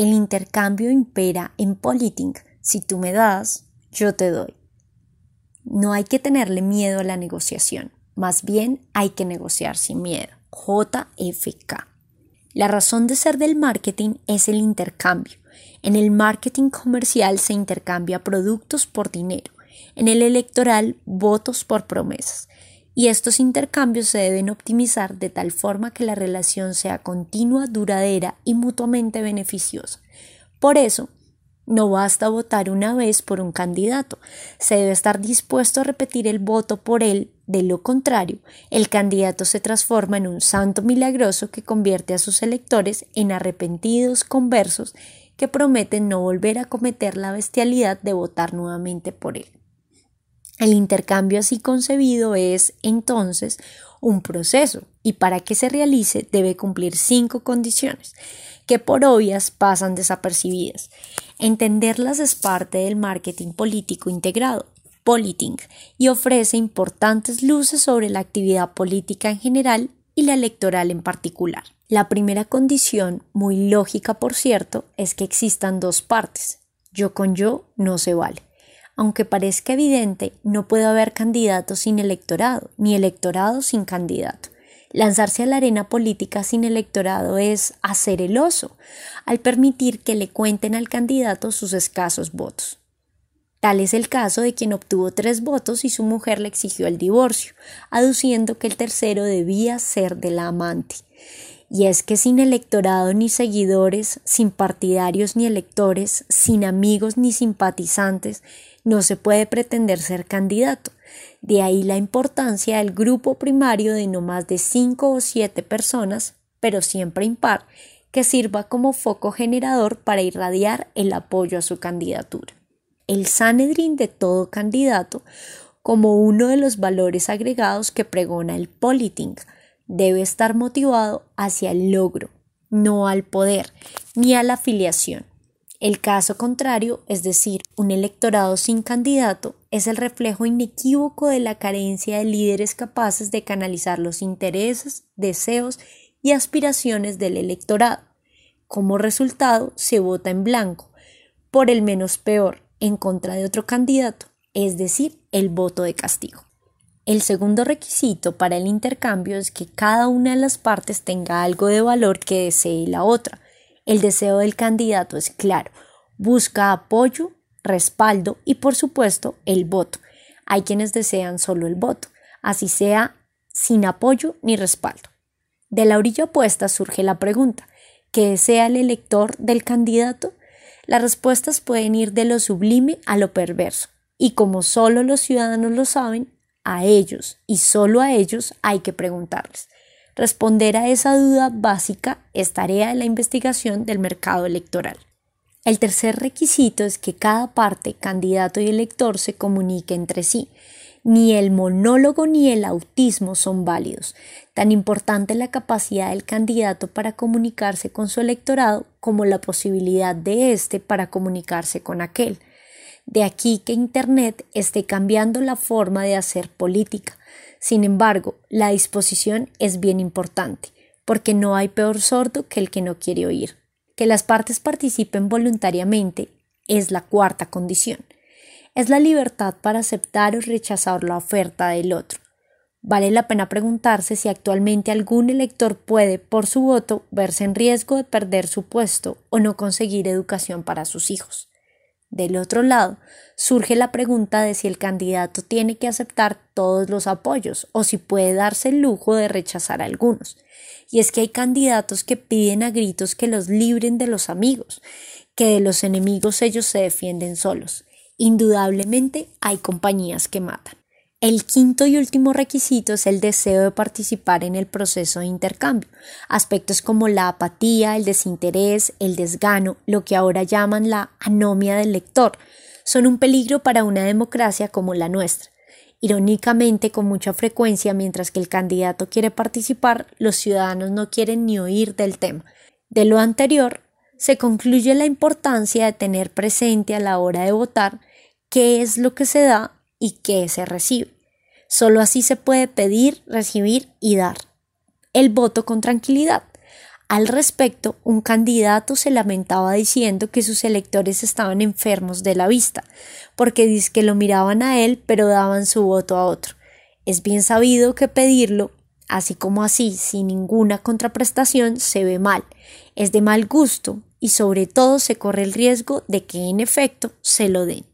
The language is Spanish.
el intercambio impera en politing. Si tú me das, yo te doy. No hay que tenerle miedo a la negociación, más bien hay que negociar sin miedo. JFK. La razón de ser del marketing es el intercambio. En el marketing comercial se intercambia productos por dinero, en el electoral votos por promesas. Y estos intercambios se deben optimizar de tal forma que la relación sea continua, duradera y mutuamente beneficiosa. Por eso, no basta votar una vez por un candidato, se debe estar dispuesto a repetir el voto por él, de lo contrario, el candidato se transforma en un santo milagroso que convierte a sus electores en arrepentidos conversos que prometen no volver a cometer la bestialidad de votar nuevamente por él. El intercambio así concebido es, entonces, un proceso y para que se realice debe cumplir cinco condiciones que por obvias pasan desapercibidas. Entenderlas es parte del marketing político integrado, Politing, y ofrece importantes luces sobre la actividad política en general y la electoral en particular. La primera condición, muy lógica por cierto, es que existan dos partes. Yo con yo no se vale. Aunque parezca evidente, no puede haber candidato sin electorado, ni electorado sin candidato. Lanzarse a la arena política sin electorado es hacer el oso, al permitir que le cuenten al candidato sus escasos votos. Tal es el caso de quien obtuvo tres votos y su mujer le exigió el divorcio, aduciendo que el tercero debía ser de la amante. Y es que sin electorado ni seguidores, sin partidarios ni electores, sin amigos ni simpatizantes, no se puede pretender ser candidato. De ahí la importancia del grupo primario de no más de cinco o siete personas, pero siempre impar, que sirva como foco generador para irradiar el apoyo a su candidatura. El Sanedrín de todo candidato, como uno de los valores agregados que pregona el Politing, debe estar motivado hacia el logro, no al poder, ni a la afiliación. El caso contrario, es decir, un electorado sin candidato, es el reflejo inequívoco de la carencia de líderes capaces de canalizar los intereses, deseos y aspiraciones del electorado. Como resultado, se vota en blanco, por el menos peor, en contra de otro candidato, es decir, el voto de castigo. El segundo requisito para el intercambio es que cada una de las partes tenga algo de valor que desee la otra, el deseo del candidato es claro, busca apoyo, respaldo y por supuesto el voto. Hay quienes desean solo el voto, así sea sin apoyo ni respaldo. De la orilla opuesta surge la pregunta, ¿qué desea el elector del candidato? Las respuestas pueden ir de lo sublime a lo perverso, y como solo los ciudadanos lo saben, a ellos y solo a ellos hay que preguntarles. Responder a esa duda básica es tarea de la investigación del mercado electoral. El tercer requisito es que cada parte, candidato y elector, se comunique entre sí. Ni el monólogo ni el autismo son válidos. Tan importante la capacidad del candidato para comunicarse con su electorado como la posibilidad de éste para comunicarse con aquel. De aquí que Internet esté cambiando la forma de hacer política. Sin embargo, la disposición es bien importante, porque no hay peor sordo que el que no quiere oír. Que las partes participen voluntariamente es la cuarta condición. Es la libertad para aceptar o rechazar la oferta del otro. Vale la pena preguntarse si actualmente algún elector puede, por su voto, verse en riesgo de perder su puesto o no conseguir educación para sus hijos. Del otro lado, surge la pregunta de si el candidato tiene que aceptar todos los apoyos o si puede darse el lujo de rechazar algunos. Y es que hay candidatos que piden a gritos que los libren de los amigos, que de los enemigos ellos se defienden solos. Indudablemente hay compañías que matan. El quinto y último requisito es el deseo de participar en el proceso de intercambio. Aspectos como la apatía, el desinterés, el desgano, lo que ahora llaman la anomia del lector, son un peligro para una democracia como la nuestra. Irónicamente, con mucha frecuencia, mientras que el candidato quiere participar, los ciudadanos no quieren ni oír del tema. De lo anterior, se concluye la importancia de tener presente a la hora de votar qué es lo que se da y qué se recibe. Solo así se puede pedir, recibir y dar el voto con tranquilidad. Al respecto, un candidato se lamentaba diciendo que sus electores estaban enfermos de la vista, porque dice que lo miraban a él pero daban su voto a otro. Es bien sabido que pedirlo, así como así, sin ninguna contraprestación, se ve mal, es de mal gusto y sobre todo se corre el riesgo de que en efecto se lo den.